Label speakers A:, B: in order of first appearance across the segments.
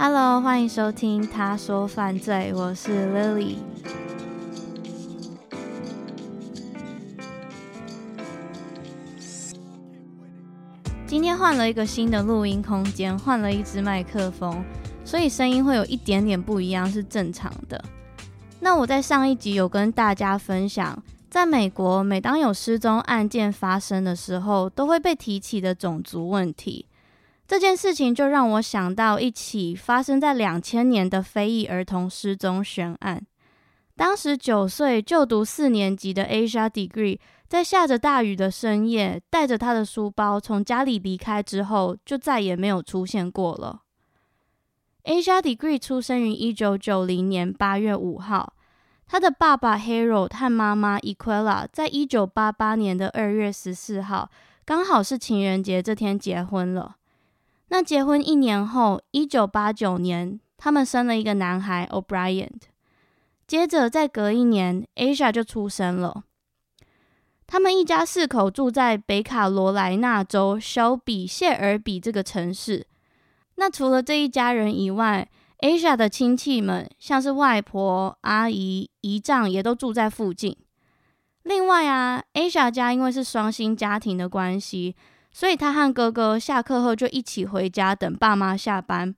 A: Hello，欢迎收听《他说犯罪》，我是 Lily。今天换了一个新的录音空间，换了一支麦克风，所以声音会有一点点不一样，是正常的。那我在上一集有跟大家分享，在美国，每当有失踪案件发生的时候，都会被提起的种族问题。这件事情就让我想到一起发生在两千年的非裔儿童失踪悬案。当时九岁就读四年级的 Asia Degree，在下着大雨的深夜，带着他的书包从家里离开之后，就再也没有出现过了。Asia Degree 出生于一九九零年八月五号，他的爸爸 Harold 和妈妈 Equella 在一九八八年的二月十四号，刚好是情人节这天结婚了。那结婚一年后，一九八九年，他们生了一个男孩 O'Brien。接着再隔一年，Asia 就出生了。他们一家四口住在北卡罗来纳州小比谢尔比这个城市。那除了这一家人以外，Asia 的亲戚们，像是外婆、阿姨、姨丈，也都住在附近。另外啊，Asia 家因为是双薪家庭的关系。所以他和哥哥下课后就一起回家等爸妈下班。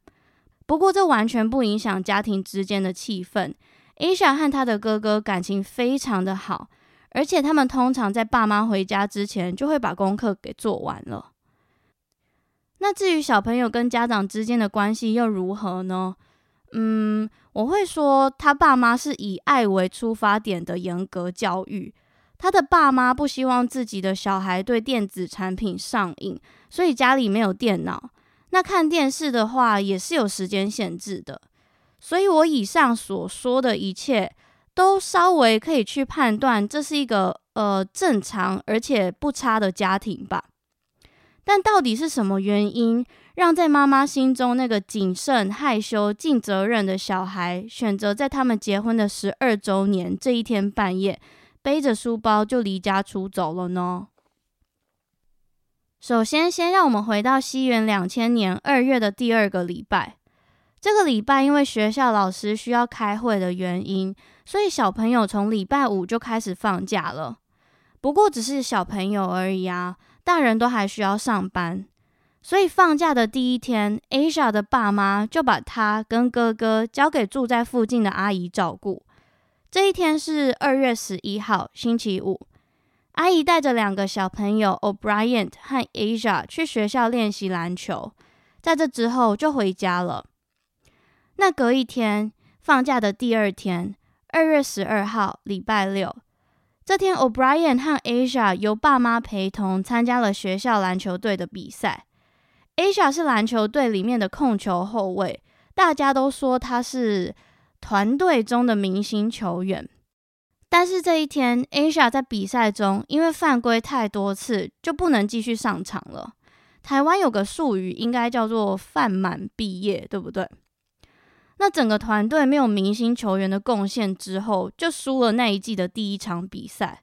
A: 不过这完全不影响家庭之间的气氛。Asia 和他的哥哥感情非常的好，而且他们通常在爸妈回家之前就会把功课给做完了。那至于小朋友跟家长之间的关系又如何呢？嗯，我会说他爸妈是以爱为出发点的严格教育。他的爸妈不希望自己的小孩对电子产品上瘾，所以家里没有电脑。那看电视的话也是有时间限制的。所以我以上所说的一切，都稍微可以去判断这是一个呃正常而且不差的家庭吧。但到底是什么原因，让在妈妈心中那个谨慎、害羞、尽责任的小孩，选择在他们结婚的十二周年这一天半夜，背着书包就离家出走了呢。首先，先让我们回到西元两千年二月的第二个礼拜。这个礼拜因为学校老师需要开会的原因，所以小朋友从礼拜五就开始放假了。不过只是小朋友而已啊，大人都还需要上班。所以放假的第一天，Asia 的爸妈就把他跟哥哥交给住在附近的阿姨照顾。这一天是二月十一号，星期五。阿姨带着两个小朋友 O'Brien 和 Asia 去学校练习篮球，在这之后就回家了。那隔一天，放假的第二天，二月十二号，礼拜六。这天，O'Brien 和 Asia 由爸妈陪同参加了学校篮球队的比赛。Asia 是篮球队里面的控球后卫，大家都说他是。团队中的明星球员，但是这一天，Asia 在比赛中因为犯规太多次，就不能继续上场了。台湾有个术语，应该叫做“犯满毕业”，对不对？那整个团队没有明星球员的贡献之后，就输了那一季的第一场比赛。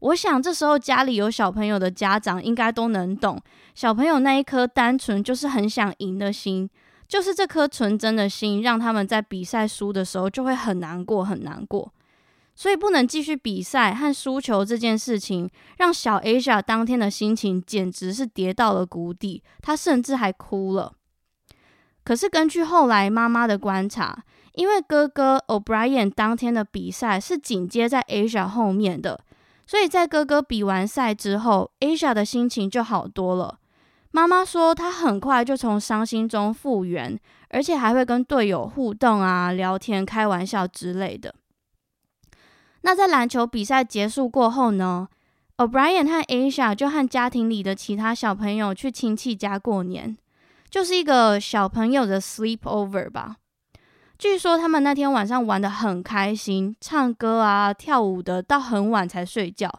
A: 我想这时候家里有小朋友的家长应该都能懂，小朋友那一颗单纯就是很想赢的心。就是这颗纯真的心，让他们在比赛输的时候就会很难过，很难过。所以不能继续比赛和输球这件事情，让小 Asia 当天的心情简直是跌到了谷底，她甚至还哭了。可是根据后来妈妈的观察，因为哥哥 O'Brien 当天的比赛是紧接在 Asia 后面的，所以在哥哥比完赛之后，Asia 的心情就好多了。妈妈说，她很快就从伤心中复原，而且还会跟队友互动啊、聊天、开玩笑之类的。那在篮球比赛结束过后呢，O'Brien 和 Asia 就和家庭里的其他小朋友去亲戚家过年，就是一个小朋友的 sleepover 吧。据说他们那天晚上玩得很开心，唱歌啊、跳舞的，到很晚才睡觉。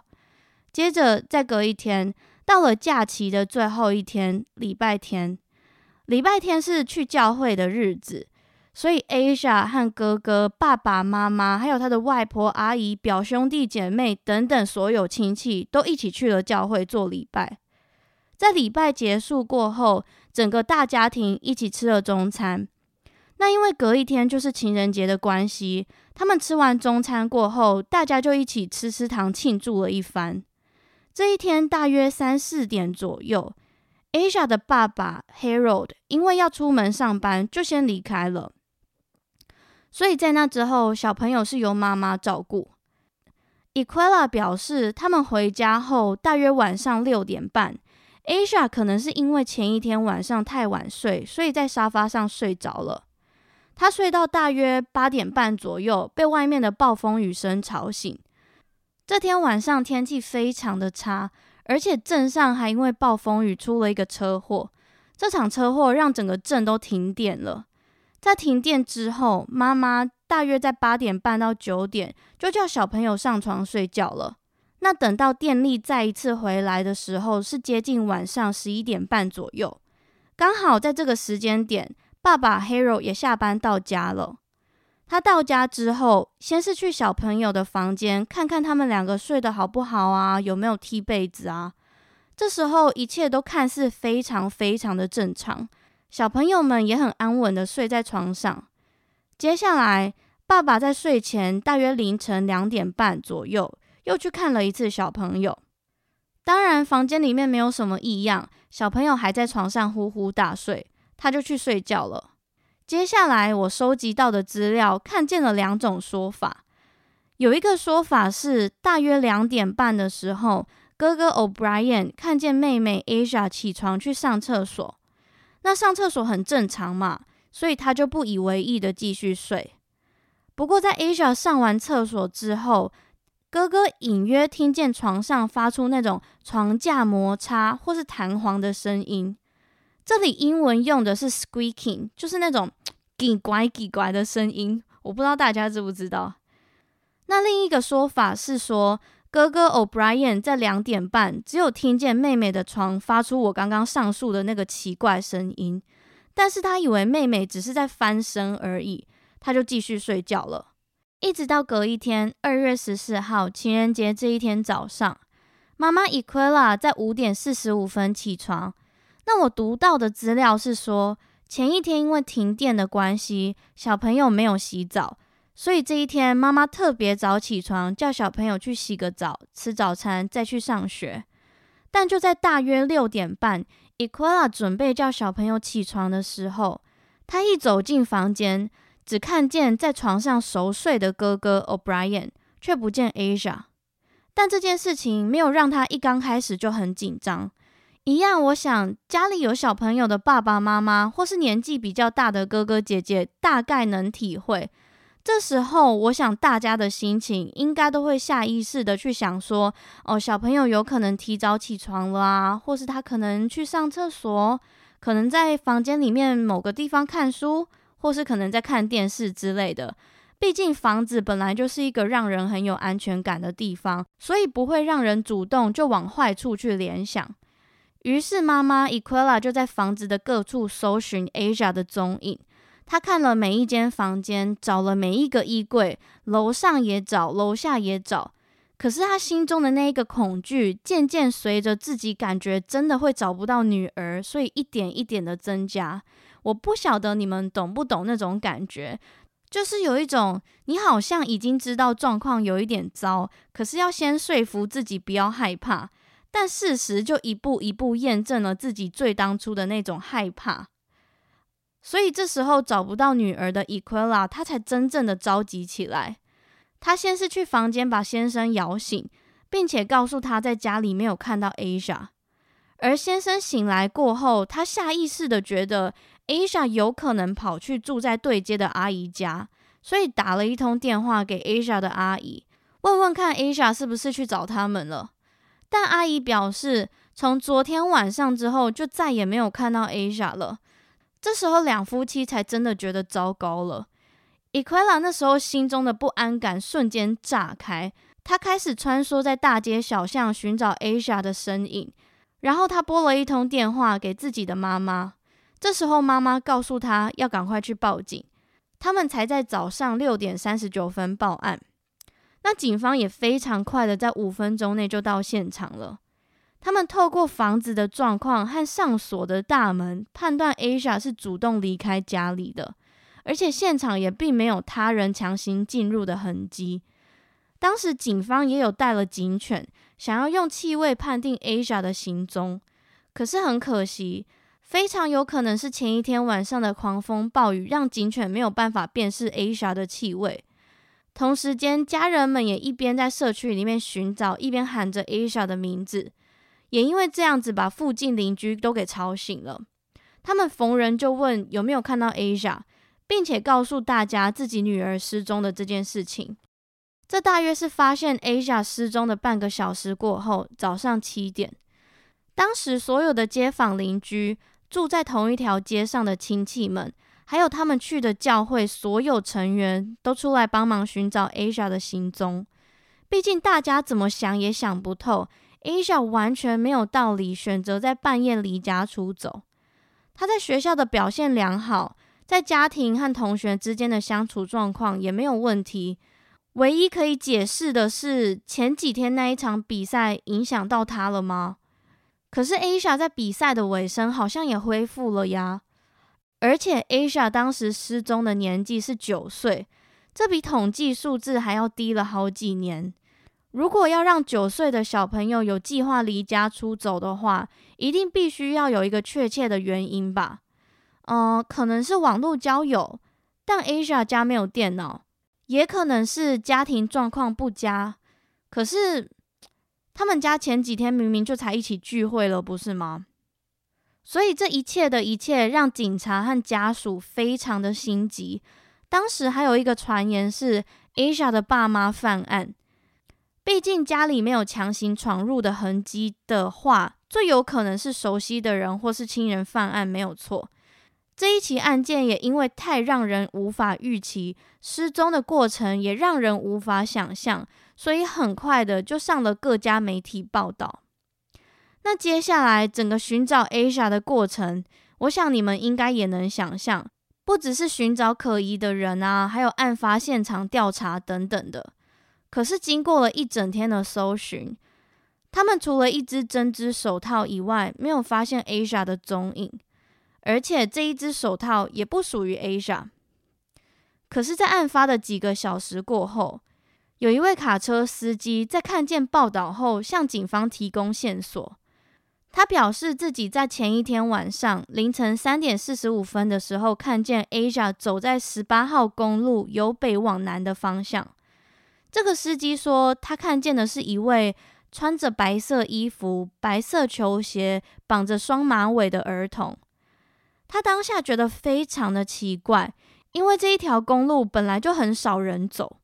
A: 接着再隔一天。到了假期的最后一天，礼拜天。礼拜天是去教会的日子，所以 Asia 和哥哥、爸爸妈妈，还有他的外婆、阿姨、表兄弟姐妹等等所有亲戚，都一起去了教会做礼拜。在礼拜结束过后，整个大家庭一起吃了中餐。那因为隔一天就是情人节的关系，他们吃完中餐过后，大家就一起吃吃糖庆祝了一番。这一天大约三四点左右，Asia 的爸爸 Harold 因为要出门上班，就先离开了。所以在那之后，小朋友是由妈妈照顾。Equella 表示，他们回家后大约晚上六点半，Asia 可能是因为前一天晚上太晚睡，所以在沙发上睡着了。他睡到大约八点半左右，被外面的暴风雨声吵醒。这天晚上天气非常的差，而且镇上还因为暴风雨出了一个车祸。这场车祸让整个镇都停电了。在停电之后，妈妈大约在八点半到九点就叫小朋友上床睡觉了。那等到电力再一次回来的时候，是接近晚上十一点半左右，刚好在这个时间点。爸爸 Hero 也下班到家了。他到家之后，先是去小朋友的房间看看他们两个睡得好不好啊，有没有踢被子啊。这时候一切都看似非常非常的正常，小朋友们也很安稳的睡在床上。接下来，爸爸在睡前大约凌晨两点半左右，又去看了一次小朋友。当然，房间里面没有什么异样，小朋友还在床上呼呼大睡。他就去睡觉了。接下来，我收集到的资料看见了两种说法。有一个说法是，大约两点半的时候，哥哥 O'Brien 看见妹妹 Asia 起床去上厕所。那上厕所很正常嘛，所以他就不以为意的继续睡。不过，在 Asia 上完厕所之后，哥哥隐约听见床上发出那种床架摩擦或是弹簧的声音。这里英文用的是 squeaking，就是那种叽呱叽呱的声音。我不知道大家知不知道。那另一个说法是说，哥哥 O'Brien 在两点半只有听见妹妹的床发出我刚刚上述的那个奇怪声音，但是他以为妹妹只是在翻身而已，他就继续睡觉了。一直到隔一天，二月十四号情人节这一天早上，妈妈 Equella 在五点四十五分起床。那我读到的资料是说，前一天因为停电的关系，小朋友没有洗澡，所以这一天妈妈特别早起床，叫小朋友去洗个澡，吃早餐，再去上学。但就在大约六点半，Equella 准备叫小朋友起床的时候，他一走进房间，只看见在床上熟睡的哥哥 O'Brien，却不见 Asia。但这件事情没有让他一刚开始就很紧张。一样，我想家里有小朋友的爸爸妈妈，或是年纪比较大的哥哥姐姐，大概能体会。这时候，我想大家的心情应该都会下意识的去想说：哦，小朋友有可能提早起床了啊，或是他可能去上厕所，可能在房间里面某个地方看书，或是可能在看电视之类的。毕竟房子本来就是一个让人很有安全感的地方，所以不会让人主动就往坏处去联想。于是妈妈 Equella 就在房子的各处搜寻 Asia 的踪影。她看了每一间房间，找了每一个衣柜，楼上也找，楼下也找。可是她心中的那一个恐惧，渐渐随着自己感觉真的会找不到女儿，所以一点一点的增加。我不晓得你们懂不懂那种感觉，就是有一种你好像已经知道状况有一点糟，可是要先说服自己不要害怕。但事实就一步一步验证了自己最当初的那种害怕，所以这时候找不到女儿的 Equella，她才真正的着急起来。她先是去房间把先生摇醒，并且告诉他在家里没有看到 Asia。而先生醒来过后，他下意识的觉得 Asia 有可能跑去住在对街的阿姨家，所以打了一通电话给 Asia 的阿姨，问问看 Asia 是不是去找他们了。但阿姨表示，从昨天晚上之后就再也没有看到 Asia 了。这时候，两夫妻才真的觉得糟糕了。Equella 那时候心中的不安感瞬间炸开，他开始穿梭在大街小巷寻找 Asia 的身影。然后他拨了一通电话给自己的妈妈。这时候，妈妈告诉他要赶快去报警。他们才在早上六点三十九分报案。那警方也非常快的在五分钟内就到现场了。他们透过房子的状况和上锁的大门，判断 Asia 是主动离开家里的，而且现场也并没有他人强行进入的痕迹。当时警方也有带了警犬，想要用气味判定 Asia 的行踪，可是很可惜，非常有可能是前一天晚上的狂风暴雨让警犬没有办法辨识 Asia 的气味。同时间，家人们也一边在社区里面寻找，一边喊着 Asia 的名字，也因为这样子把附近邻居都给吵醒了。他们逢人就问有没有看到 Asia，并且告诉大家自己女儿失踪的这件事情。这大约是发现 Asia 失踪的半个小时过后，早上七点。当时所有的街坊邻居、住在同一条街上的亲戚们。还有他们去的教会，所有成员都出来帮忙寻找 Asia 的行踪。毕竟大家怎么想也想不透，Asia 完全没有道理选择在半夜离家出走。他在学校的表现良好，在家庭和同学之间的相处状况也没有问题。唯一可以解释的是，前几天那一场比赛影响到他了吗？可是 Asia 在比赛的尾声好像也恢复了呀。而且，Asia 当时失踪的年纪是九岁，这比统计数字还要低了好几年。如果要让九岁的小朋友有计划离家出走的话，一定必须要有一个确切的原因吧？嗯、可能是网络交友，但 Asia 家没有电脑，也可能是家庭状况不佳。可是，他们家前几天明明就才一起聚会了，不是吗？所以这一切的一切让警察和家属非常的心急。当时还有一个传言是 Asia 的爸妈犯案，毕竟家里没有强行闯入的痕迹的话，最有可能是熟悉的人或是亲人犯案，没有错。这一起案件也因为太让人无法预期，失踪的过程也让人无法想象，所以很快的就上了各家媒体报道。那接下来整个寻找 Asia 的过程，我想你们应该也能想象，不只是寻找可疑的人啊，还有案发现场调查等等的。可是经过了一整天的搜寻，他们除了一只针织手套以外，没有发现 Asia 的踪影，而且这一只手套也不属于 Asia。可是，在案发的几个小时过后，有一位卡车司机在看见报道后，向警方提供线索。他表示自己在前一天晚上凌晨三点四十五分的时候，看见 Asia 走在十八号公路由北往南的方向。这个司机说，他看见的是一位穿着白色衣服、白色球鞋、绑着双马尾的儿童。他当下觉得非常的奇怪，因为这一条公路本来就很少人走，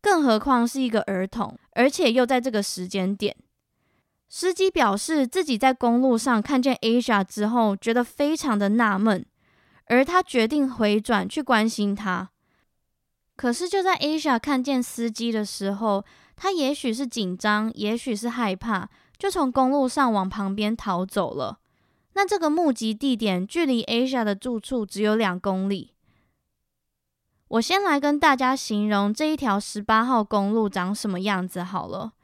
A: 更何况是一个儿童，而且又在这个时间点。司机表示，自己在公路上看见 Asia 之后，觉得非常的纳闷，而他决定回转去关心他。可是就在 Asia 看见司机的时候，他也许是紧张，也许是害怕，就从公路上往旁边逃走了。那这个目击地点距离 Asia 的住处只有两公里。我先来跟大家形容这一条十八号公路长什么样子好了。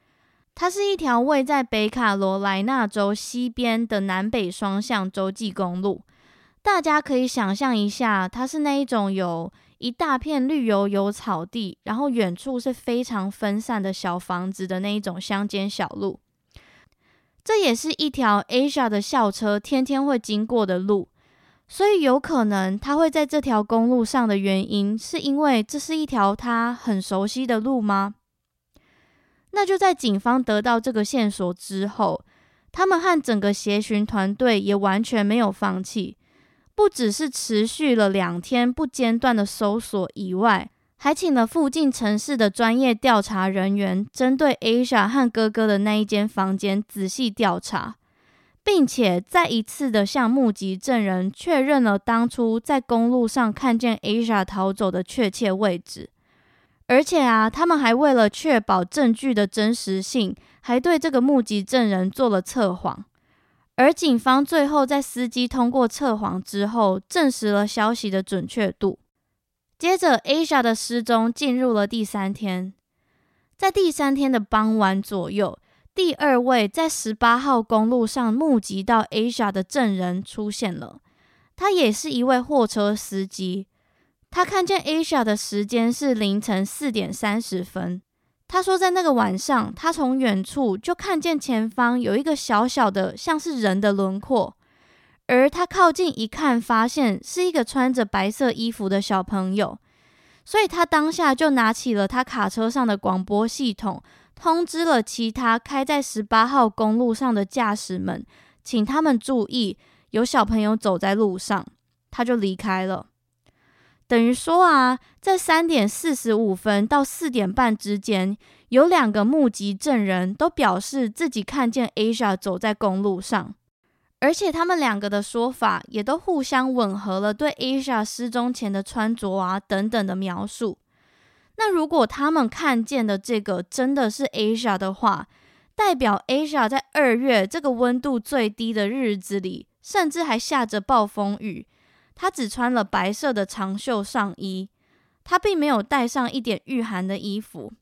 A: 它是一条位在北卡罗来纳州西边的南北双向洲际公路。大家可以想象一下，它是那一种有一大片绿油油草地，然后远处是非常分散的小房子的那一种乡间小路。这也是一条 Asia 的校车天天会经过的路，所以有可能他会在这条公路上的原因，是因为这是一条他很熟悉的路吗？那就在警方得到这个线索之后，他们和整个协寻团队也完全没有放弃，不只是持续了两天不间断的搜索以外，还请了附近城市的专业调查人员，针对 Asia 和哥哥的那一间房间仔细调查，并且再一次的向目击证人确认了当初在公路上看见 Asia 逃走的确切位置。而且啊，他们还为了确保证据的真实性，还对这个目击证人做了测谎。而警方最后在司机通过测谎之后，证实了消息的准确度。接着，Asia 的失踪进入了第三天。在第三天的傍晚左右，第二位在十八号公路上目击到 Asia 的证人出现了。他也是一位货车司机。他看见 Asia 的时间是凌晨四点三十分。他说，在那个晚上，他从远处就看见前方有一个小小的像是人的轮廓，而他靠近一看，发现是一个穿着白色衣服的小朋友，所以他当下就拿起了他卡车上的广播系统，通知了其他开在十八号公路上的驾驶们，请他们注意，有小朋友走在路上，他就离开了。等于说啊，在三点四十五分到四点半之间，有两个目击证人都表示自己看见 Asia 走在公路上，而且他们两个的说法也都互相吻合了对 Asia 失踪前的穿着啊等等的描述。那如果他们看见的这个真的是 Asia 的话，代表 Asia 在二月这个温度最低的日子里，甚至还下着暴风雨。他只穿了白色的长袖上衣，他并没有带上一点御寒的衣服。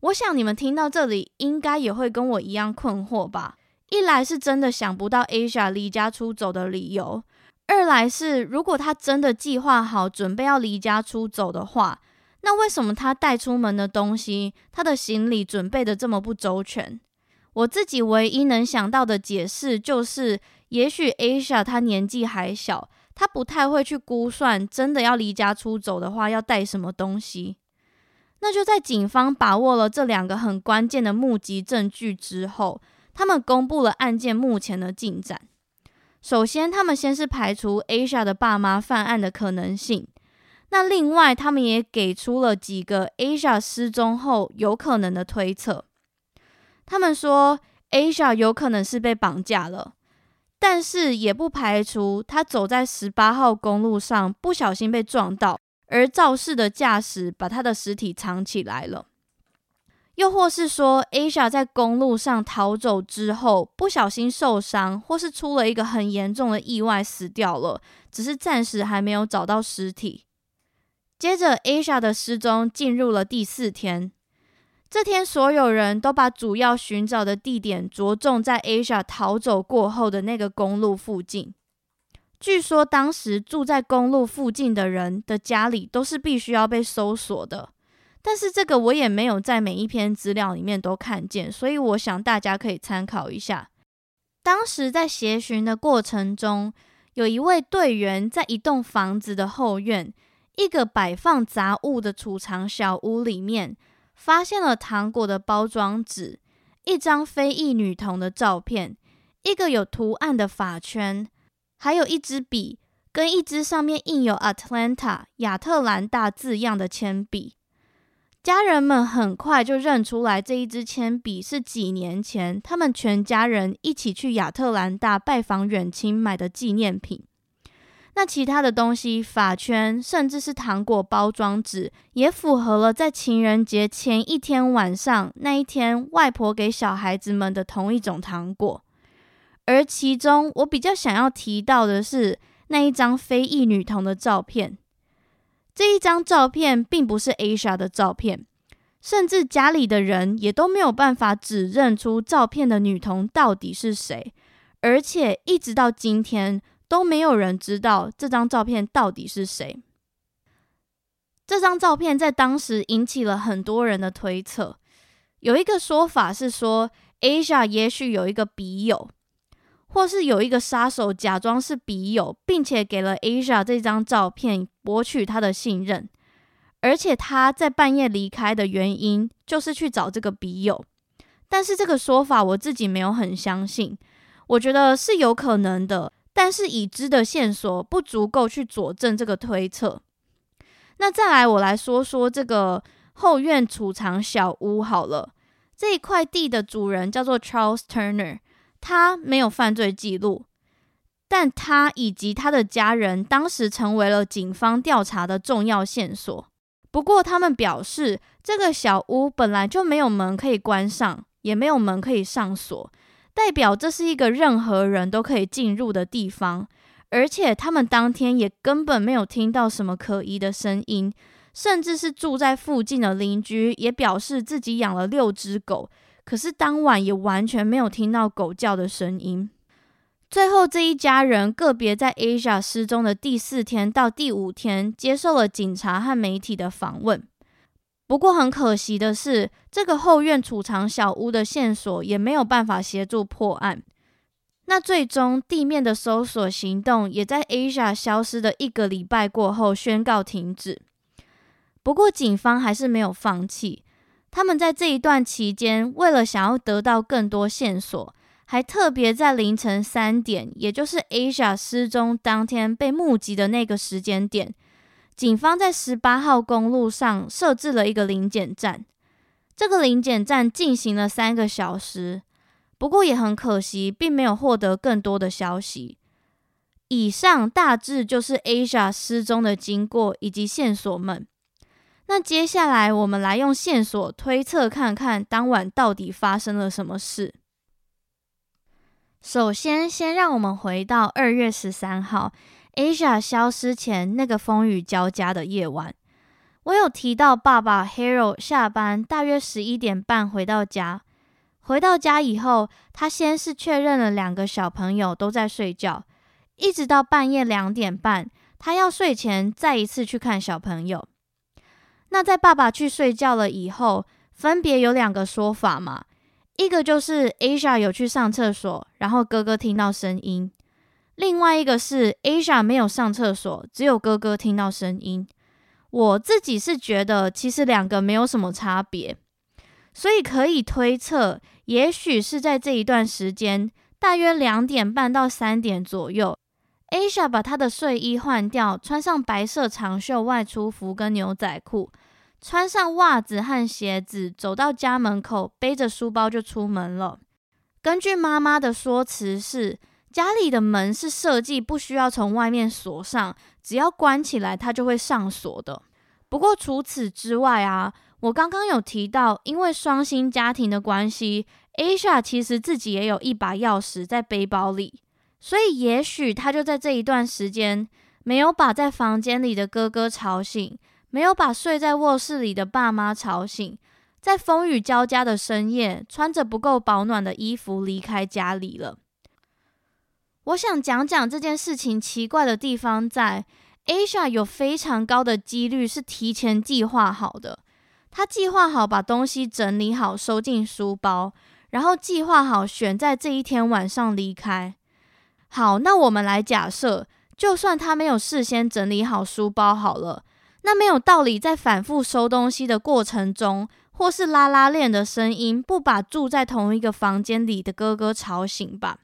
A: 我想你们听到这里，应该也会跟我一样困惑吧？一来是真的想不到 Asia 离家出走的理由，二来是如果他真的计划好准备要离家出走的话，那为什么他带出门的东西，他的行李准备得这么不周全？我自己唯一能想到的解释就是，也许 Asia 他年纪还小。他不太会去估算，真的要离家出走的话，要带什么东西。那就在警方把握了这两个很关键的目击证据之后，他们公布了案件目前的进展。首先，他们先是排除 Asia 的爸妈犯案的可能性。那另外，他们也给出了几个 Asia 失踪后有可能的推测。他们说，Asia 有可能是被绑架了。但是也不排除他走在十八号公路上不小心被撞到，而肇事的驾驶把他的尸体藏起来了。又或是说，Asia 在公路上逃走之后不小心受伤，或是出了一个很严重的意外死掉了，只是暂时还没有找到尸体。接着，Asia 的失踪进入了第四天。这天，所有人都把主要寻找的地点着重在 Asia 逃走过后的那个公路附近。据说，当时住在公路附近的人的家里都是必须要被搜索的。但是，这个我也没有在每一篇资料里面都看见，所以我想大家可以参考一下。当时在协寻的过程中，有一位队员在一栋房子的后院，一个摆放杂物的储藏小屋里面。发现了糖果的包装纸，一张非裔女童的照片，一个有图案的发圈，还有一支笔跟一支上面印有 Atlanta 亚特兰大字样的铅笔。家人们很快就认出来这一支铅笔是几年前他们全家人一起去亚特兰大拜访远亲买的纪念品。那其他的东西，发圈，甚至是糖果包装纸，也符合了在情人节前一天晚上那一天，外婆给小孩子们的同一种糖果。而其中，我比较想要提到的是那一张非裔女童的照片。这一张照片并不是 Asia 的照片，甚至家里的人也都没有办法指认出照片的女童到底是谁，而且一直到今天。都没有人知道这张照片到底是谁。这张照片在当时引起了很多人的推测。有一个说法是说，Asia 也许有一个笔友，或是有一个杀手假装是笔友，并且给了 Asia 这张照片博取他的信任。而且他在半夜离开的原因就是去找这个笔友。但是这个说法我自己没有很相信，我觉得是有可能的。但是已知的线索不足够去佐证这个推测。那再来，我来说说这个后院储藏小屋好了。这一块地的主人叫做 Charles Turner，他没有犯罪记录，但他以及他的家人当时成为了警方调查的重要线索。不过，他们表示这个小屋本来就没有门可以关上，也没有门可以上锁。代表这是一个任何人都可以进入的地方，而且他们当天也根本没有听到什么可疑的声音，甚至是住在附近的邻居也表示自己养了六只狗，可是当晚也完全没有听到狗叫的声音。最后，这一家人个别在 Asia 失踪的第四天到第五天，接受了警察和媒体的访问。不过，很可惜的是，这个后院储藏小屋的线索也没有办法协助破案。那最终，地面的搜索行动也在 Asia 消失的一个礼拜过后宣告停止。不过，警方还是没有放弃，他们在这一段期间，为了想要得到更多线索。还特别在凌晨三点，也就是 Asia 失踪当天被目击的那个时间点，警方在十八号公路上设置了一个临检站。这个临检站进行了三个小时，不过也很可惜，并没有获得更多的消息。以上大致就是 Asia 失踪的经过以及线索们。那接下来我们来用线索推测看看当晚到底发生了什么事。首先，先让我们回到二月十三号，Asia 消失前那个风雨交加的夜晚。我有提到，爸爸 Harold 下班大约十一点半回到家。回到家以后，他先是确认了两个小朋友都在睡觉，一直到半夜两点半，他要睡前再一次去看小朋友。那在爸爸去睡觉了以后，分别有两个说法嘛。一个就是 Asia 有去上厕所，然后哥哥听到声音；另外一个是 Asia 没有上厕所，只有哥哥听到声音。我自己是觉得其实两个没有什么差别，所以可以推测，也许是在这一段时间，大约两点半到三点左右，Asia 把她的睡衣换掉，穿上白色长袖外出服跟牛仔裤。穿上袜子和鞋子，走到家门口，背着书包就出门了。根据妈妈的说辞是，家里的门是设计不需要从外面锁上，只要关起来它就会上锁的。不过除此之外啊，我刚刚有提到，因为双薪家庭的关系，Asia 其实自己也有一把钥匙在背包里，所以也许他就在这一段时间没有把在房间里的哥哥吵醒。没有把睡在卧室里的爸妈吵醒，在风雨交加的深夜，穿着不够保暖的衣服离开家里了。我想讲讲这件事情奇怪的地方在，Asia 有非常高的几率是提前计划好的，他计划好把东西整理好，收进书包，然后计划好选在这一天晚上离开。好，那我们来假设，就算他没有事先整理好书包好了。那没有道理，在反复收东西的过程中，或是拉拉链的声音，不把住在同一个房间里的哥哥吵醒吧？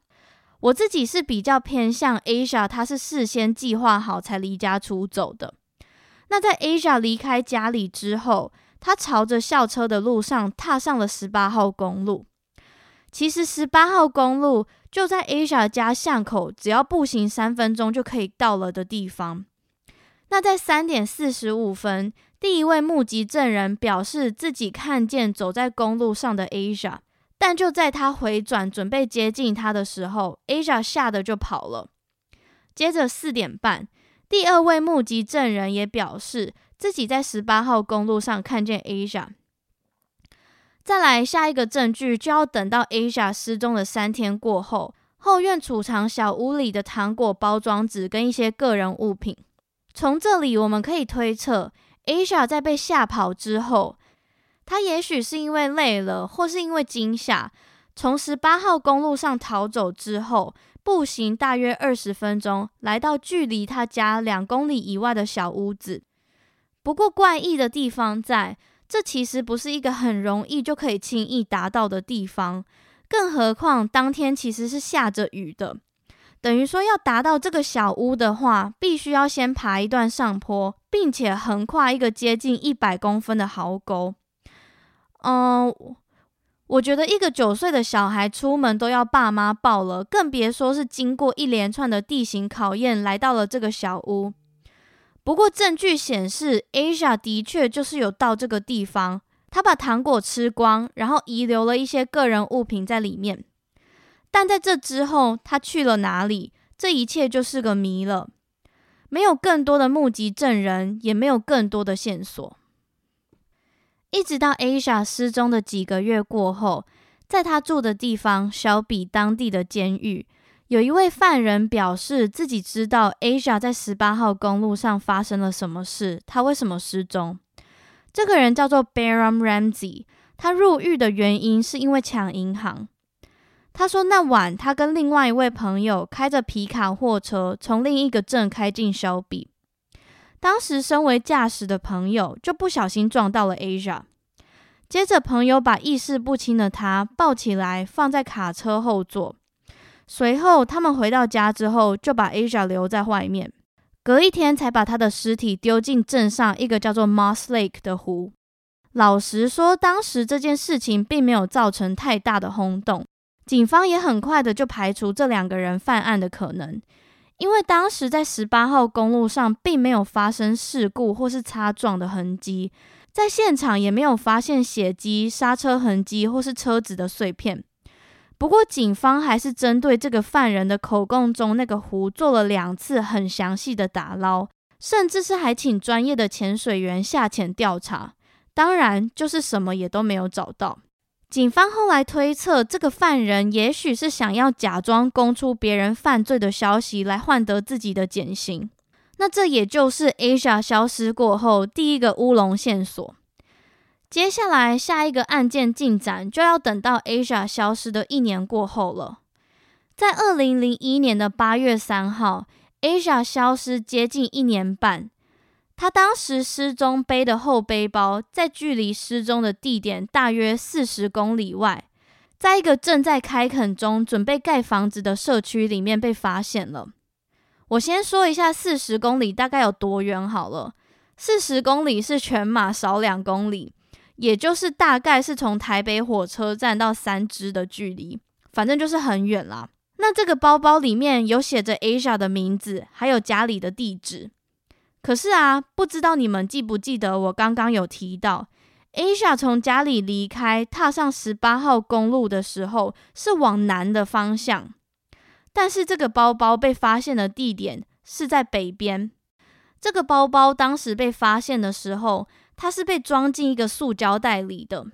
A: 我自己是比较偏向 Asia，他是事先计划好才离家出走的。那在 Asia 离开家里之后，他朝着校车的路上踏上了十八号公路。其实十八号公路就在 Asia 家巷口，只要步行三分钟就可以到了的地方。那在三点四十五分，第一位目击证人表示自己看见走在公路上的 Asia，但就在他回转准备接近他的时候，Asia 吓得就跑了。接着四点半，第二位目击证人也表示自己在十八号公路上看见 Asia。再来下一个证据就要等到 Asia 失踪的三天过后，后院储藏小屋里的糖果包装纸跟一些个人物品。从这里我们可以推测，Asia 在被吓跑之后，他也许是因为累了，或是因为惊吓，从十八号公路上逃走之后，步行大约二十分钟，来到距离他家两公里以外的小屋子。不过怪异的地方在，这其实不是一个很容易就可以轻易达到的地方，更何况当天其实是下着雨的。等于说，要达到这个小屋的话，必须要先爬一段上坡，并且横跨一个接近一百公分的壕沟。嗯，我觉得一个九岁的小孩出门都要爸妈抱了，更别说是经过一连串的地形考验来到了这个小屋。不过证据显示，Asia 的确就是有到这个地方，他把糖果吃光，然后遗留了一些个人物品在里面。但在这之后，他去了哪里？这一切就是个谜了。没有更多的目击证人，也没有更多的线索。一直到 Asia 失踪的几个月过后，在他住的地方小比当地的监狱，有一位犯人表示自己知道 Asia 在十八号公路上发生了什么事，他为什么失踪？这个人叫做 Baram Ramsey，他入狱的原因是因为抢银行。他说那晚他跟另外一位朋友开着皮卡货车从另一个镇开进肖比。当时，身为驾驶的朋友就不小心撞到了 Asia，接着朋友把意识不清的他抱起来放在卡车后座，随后他们回到家之后就把 Asia 留在外面，隔一天才把他的尸体丢进镇上一个叫做 Moss Lake 的湖。老实说，当时这件事情并没有造成太大的轰动，警方也很快的就排除这两个人犯案的可能。因为当时在十八号公路上并没有发生事故或是擦撞的痕迹，在现场也没有发现血迹、刹车痕迹或是车子的碎片。不过，警方还是针对这个犯人的口供中那个湖做了两次很详细的打捞，甚至是还请专业的潜水员下潜调查。当然，就是什么也都没有找到。警方后来推测，这个犯人也许是想要假装供出别人犯罪的消息，来换得自己的减刑。那这也就是 Asia 消失过后第一个乌龙线索。接下来，下一个案件进展就要等到 Asia 消失的一年过后了。在二零零一年的八月三号，Asia 消失接近一年半。他当时失踪背的后背包，在距离失踪的地点大约四十公里外，在一个正在开垦中、准备盖房子的社区里面被发现了。我先说一下四十公里大概有多远好了。四十公里是全马少两公里，也就是大概是从台北火车站到三芝的距离，反正就是很远啦。那这个包包里面有写着 Asia 的名字，还有家里的地址。可是啊，不知道你们记不记得我刚刚有提到，Asia 从家里离开，踏上十八号公路的时候是往南的方向，但是这个包包被发现的地点是在北边。这个包包当时被发现的时候，它是被装进一个塑胶袋里的。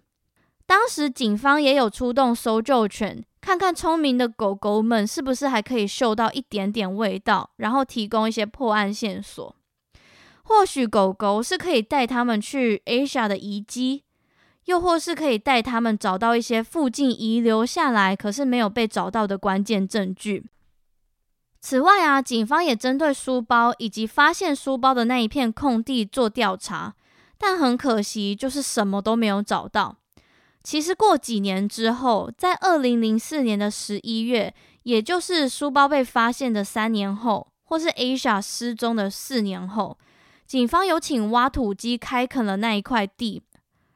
A: 当时警方也有出动搜救犬，看看聪明的狗狗们是不是还可以嗅到一点点味道，然后提供一些破案线索。或许狗狗是可以带他们去 Asia 的遗迹，又或是可以带他们找到一些附近遗留下来可是没有被找到的关键证据。此外啊，警方也针对书包以及发现书包的那一片空地做调查，但很可惜，就是什么都没有找到。其实过几年之后，在二零零四年的十一月，也就是书包被发现的三年后，或是 Asia 失踪的四年后。警方有请挖土机开垦了那一块地，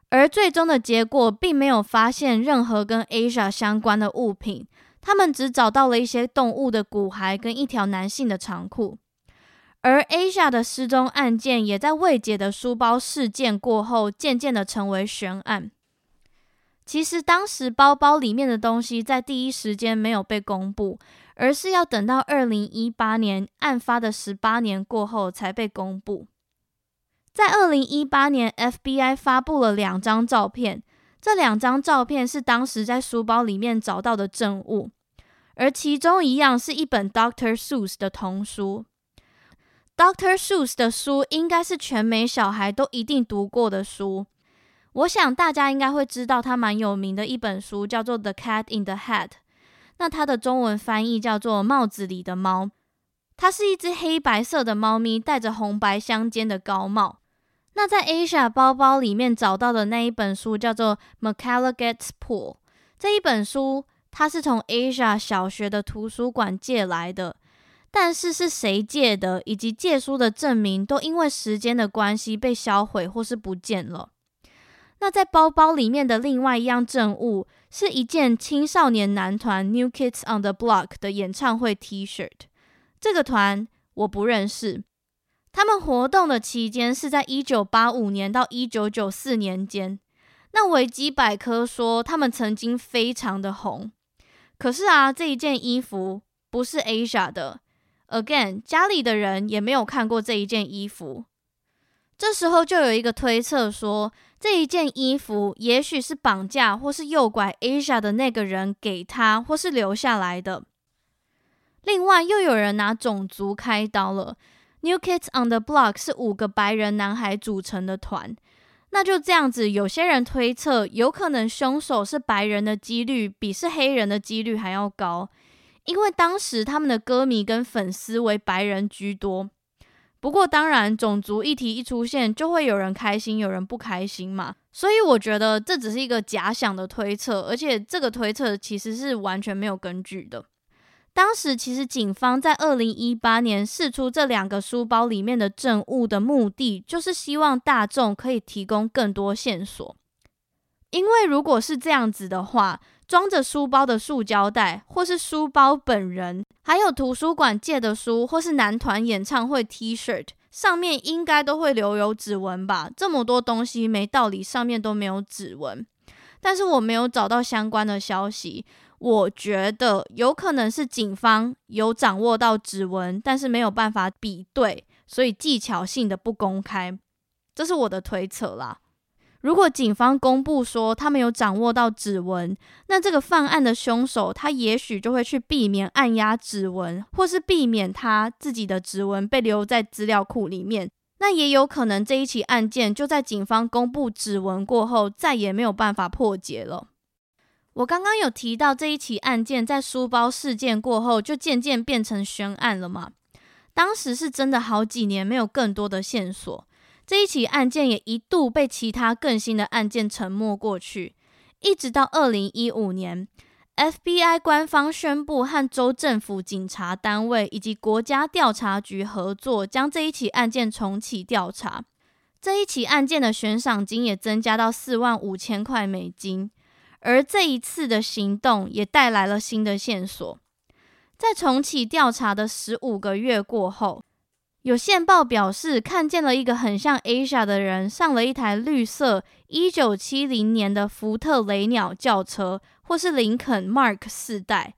A: 而最终的结果并没有发现任何跟 Asia 相关的物品，他们只找到了一些动物的骨骸跟一条男性的长裤。而 Asia 的失踪案件也在未解的书包事件过后，渐渐的成为悬案。其实当时包包里面的东西在第一时间没有被公布，而是要等到二零一八年案发的十八年过后才被公布。在二零一八年，FBI 发布了两张照片。这两张照片是当时在书包里面找到的证物，而其中一样是一本 Dr. Seuss 的童书。Dr. Seuss 的书应该是全美小孩都一定读过的书。我想大家应该会知道，它蛮有名的一本书叫做《The Cat in the Hat》。那它的中文翻译叫做《帽子里的猫》。它是一只黑白色的猫咪，戴着红白相间的高帽。那在 Asia 包包里面找到的那一本书叫做《macala gets pool》。这一本书它是从 Asia 小学的图书馆借来的，但是是谁借的，以及借书的证明都因为时间的关系被销毁或是不见了。那在包包里面的另外一样证物是一件青少年男团 New Kids on the Block 的演唱会 T-shirt。这个团我不认识。他们活动的期间是在一九八五年到一九九四年间。那维基百科说他们曾经非常的红。可是啊，这一件衣服不是 Asia 的。Again，家里的人也没有看过这一件衣服。这时候就有一个推测说，这一件衣服也许是绑架或是诱拐 Asia 的那个人给他或是留下来的。另外，又有人拿种族开刀了。New Kids on the Block 是五个白人男孩组成的团。那就这样子，有些人推测，有可能凶手是白人的几率比是黑人的几率还要高，因为当时他们的歌迷跟粉丝为白人居多。不过，当然，种族议题一出现，就会有人开心，有人不开心嘛。所以，我觉得这只是一个假想的推测，而且这个推测其实是完全没有根据的。当时其实警方在二零一八年释出这两个书包里面的证物的目的，就是希望大众可以提供更多线索。因为如果是这样子的话，装着书包的塑胶袋，或是书包本人，还有图书馆借的书，或是男团演唱会 T-shirt，上面应该都会留有指纹吧？这么多东西，没道理上面都没有指纹。但是我没有找到相关的消息。我觉得有可能是警方有掌握到指纹，但是没有办法比对，所以技巧性的不公开，这是我的推测啦。如果警方公布说他们有掌握到指纹，那这个犯案的凶手他也许就会去避免按压指纹，或是避免他自己的指纹被留在资料库里面。那也有可能这一起案件就在警方公布指纹过后，再也没有办法破解了。我刚刚有提到这一起案件在书包事件过后就渐渐变成悬案了嘛？当时是真的好几年没有更多的线索，这一起案件也一度被其他更新的案件沉默过去，一直到二零一五年，FBI 官方宣布和州政府警察单位以及国家调查局合作，将这一起案件重启调查。这一起案件的悬赏金也增加到四万五千块美金。而这一次的行动也带来了新的线索。在重启调查的十五个月过后，有线报表示看见了一个很像 Asia 的人上了一台绿色一九七零年的福特雷鸟轿车，或是林肯 Mark 四代。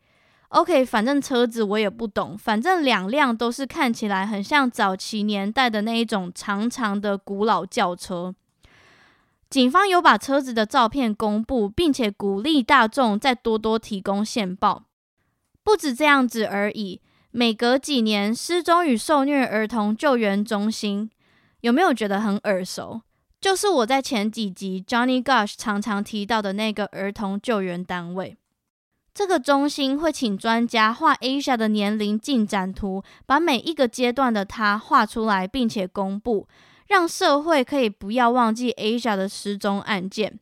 A: OK，反正车子我也不懂，反正两辆都是看起来很像早期年代的那一种长长的古老轿车。警方有把车子的照片公布，并且鼓励大众再多多提供线报。不止这样子而已，每隔几年，失踪与受虐儿童救援中心有没有觉得很耳熟？就是我在前几集 Johnny Gosh 常常提到的那个儿童救援单位。这个中心会请专家画 Asia 的年龄进展图，把每一个阶段的他画出来，并且公布。让社会可以不要忘记 Asia 的失踪案件。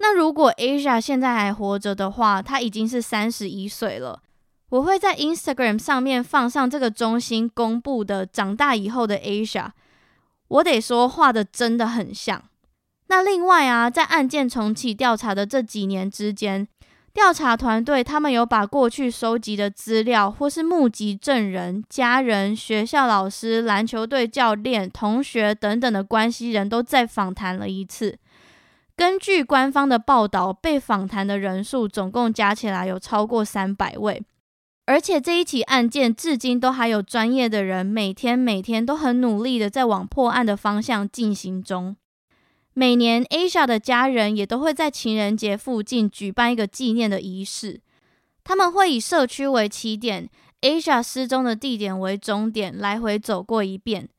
A: 那如果 Asia 现在还活着的话，她已经是三十一岁了。我会在 Instagram 上面放上这个中心公布的长大以后的 Asia。我得说，画的真的很像。那另外啊，在案件重启调查的这几年之间，调查团队他们有把过去收集的资料，或是目击证人、家人、学校老师、篮球队教练、同学等等的关系人都再访谈了一次。根据官方的报道，被访谈的人数总共加起来有超过三百位。而且这一起案件至今都还有专业的人每天每天都很努力的在往破案的方向进行中。每年，Asia 的家人也都会在情人节附近举办一个纪念的仪式。他们会以社区为起点，Asia 失踪的地点为终点，来回走过一遍。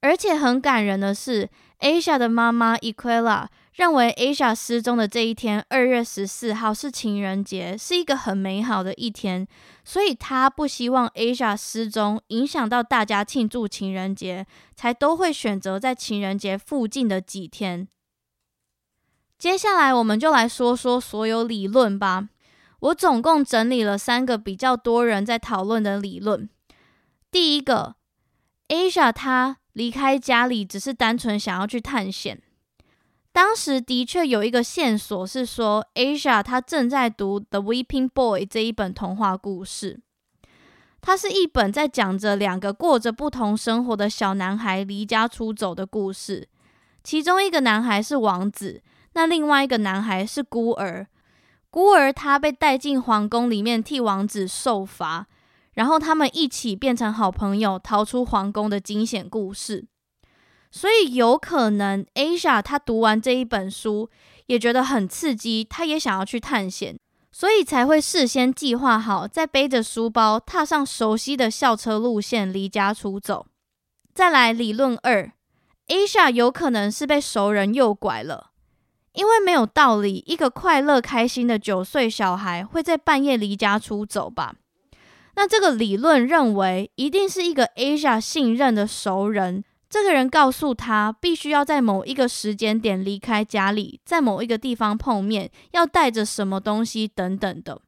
A: 而且很感人的是，Asia 的妈妈 Equella 认为 Asia 失踪的这一天，二月十四号是情人节，是一个很美好的一天。所以他不希望 Asia 失踪影响到大家庆祝情人节，才都会选择在情人节附近的几天。接下来我们就来说说所有理论吧。我总共整理了三个比较多人在讨论的理论。第一个，Asia 她离开家里只是单纯想要去探险。当时的确有一个线索是说，Asia 她正在读《The Weeping Boy》这一本童话故事。它是一本在讲着两个过着不同生活的小男孩离家出走的故事。其中一个男孩是王子，那另外一个男孩是孤儿。孤儿他被带进皇宫里面替王子受罚，然后他们一起变成好朋友，逃出皇宫的惊险故事。所以有可能，Asia 她读完这一本书，也觉得很刺激，她也想要去探险，所以才会事先计划好，再背着书包踏上熟悉的校车路线离家出走。再来理论二，Asia 有可能是被熟人诱拐了，因为没有道理，一个快乐开心的九岁小孩会在半夜离家出走吧？那这个理论认为，一定是一个 Asia 信任的熟人。这个人告诉他，必须要在某一个时间点离开家里，在某一个地方碰面，要带着什么东西等等的。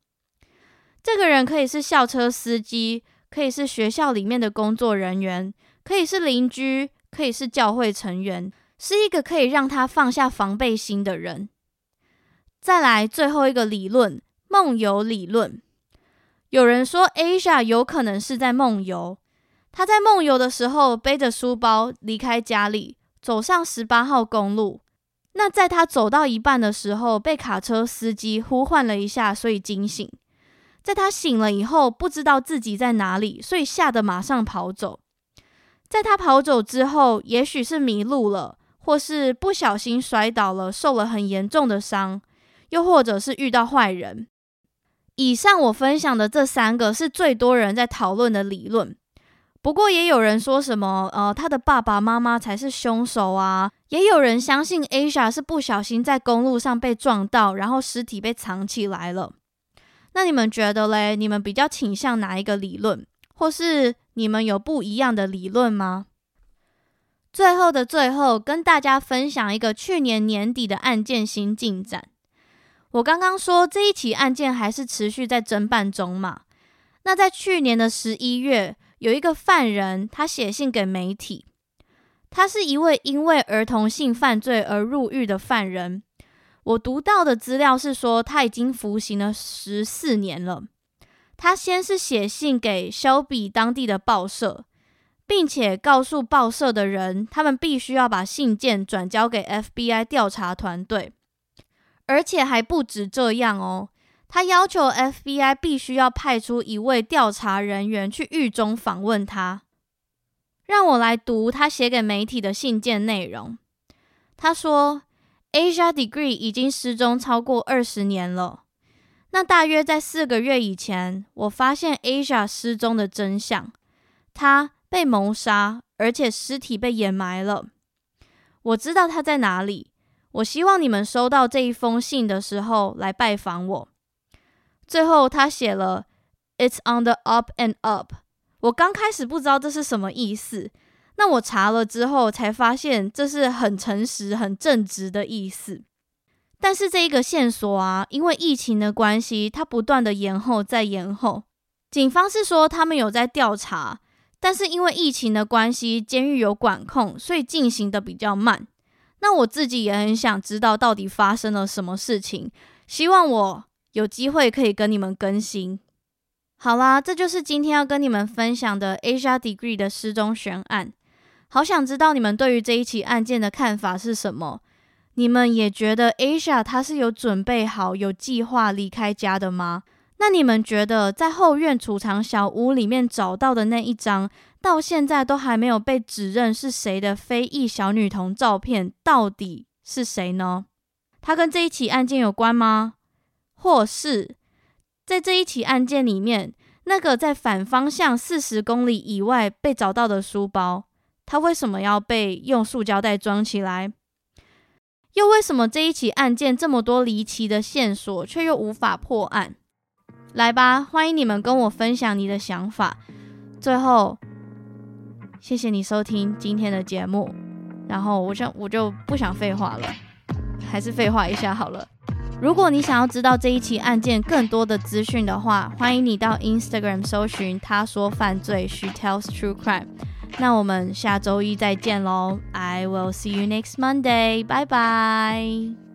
A: 这个人可以是校车司机，可以是学校里面的工作人员，可以是邻居，可以是教会成员，是一个可以让他放下防备心的人。再来最后一个理论，梦游理论。有人说，Asia 有可能是在梦游。他在梦游的时候背着书包离开家里，走上十八号公路。那在他走到一半的时候，被卡车司机呼唤了一下，所以惊醒。在他醒了以后，不知道自己在哪里，所以吓得马上跑走。在他跑走之后，也许是迷路了，或是不小心摔倒了，受了很严重的伤，又或者是遇到坏人。以上我分享的这三个是最多人在讨论的理论。不过也有人说什么，呃，他的爸爸妈妈才是凶手啊！也有人相信 Asia 是不小心在公路上被撞到，然后尸体被藏起来了。那你们觉得嘞？你们比较倾向哪一个理论？或是你们有不一样的理论吗？最后的最后，跟大家分享一个去年年底的案件新进展。我刚刚说这一起案件还是持续在侦办中嘛？那在去年的十一月。有一个犯人，他写信给媒体。他是一位因为儿童性犯罪而入狱的犯人。我读到的资料是说，他已经服刑了十四年了。他先是写信给肖比当地的报社，并且告诉报社的人，他们必须要把信件转交给 FBI 调查团队，而且还不止这样哦。他要求 FBI 必须要派出一位调查人员去狱中访问他。让我来读他写给媒体的信件内容。他说：“Asia Degree 已经失踪超过二十年了。那大约在四个月以前，我发现 Asia 失踪的真相。他被谋杀，而且尸体被掩埋了。我知道他在哪里。我希望你们收到这一封信的时候来拜访我。”最后，他写了 "It's on the up and up"。我刚开始不知道这是什么意思，那我查了之后才发现这是很诚实、很正直的意思。但是这一个线索啊，因为疫情的关系，它不断的延后再延后。警方是说他们有在调查，但是因为疫情的关系，监狱有管控，所以进行的比较慢。那我自己也很想知道到底发生了什么事情，希望我。有机会可以跟你们更新。好啦，这就是今天要跟你们分享的 Asia Degree 的失踪悬案。好想知道你们对于这一起案件的看法是什么？你们也觉得 Asia 她是有准备好、有计划离开家的吗？那你们觉得在后院储藏小屋里面找到的那一张到现在都还没有被指认是谁的非裔小女童照片，到底是谁呢？她跟这一起案件有关吗？或是在这一起案件里面，那个在反方向四十公里以外被找到的书包，它为什么要被用塑胶袋装起来？又为什么这一起案件这么多离奇的线索，却又无法破案？来吧，欢迎你们跟我分享你的想法。最后，谢谢你收听今天的节目。然后，我就我就不想废话了，还是废话一下好了。如果你想要知道这一起案件更多的资讯的话，欢迎你到 Instagram 搜寻“他说犯罪 She tells true crime”。那我们下周一再见喽！I will see you next Monday。拜拜。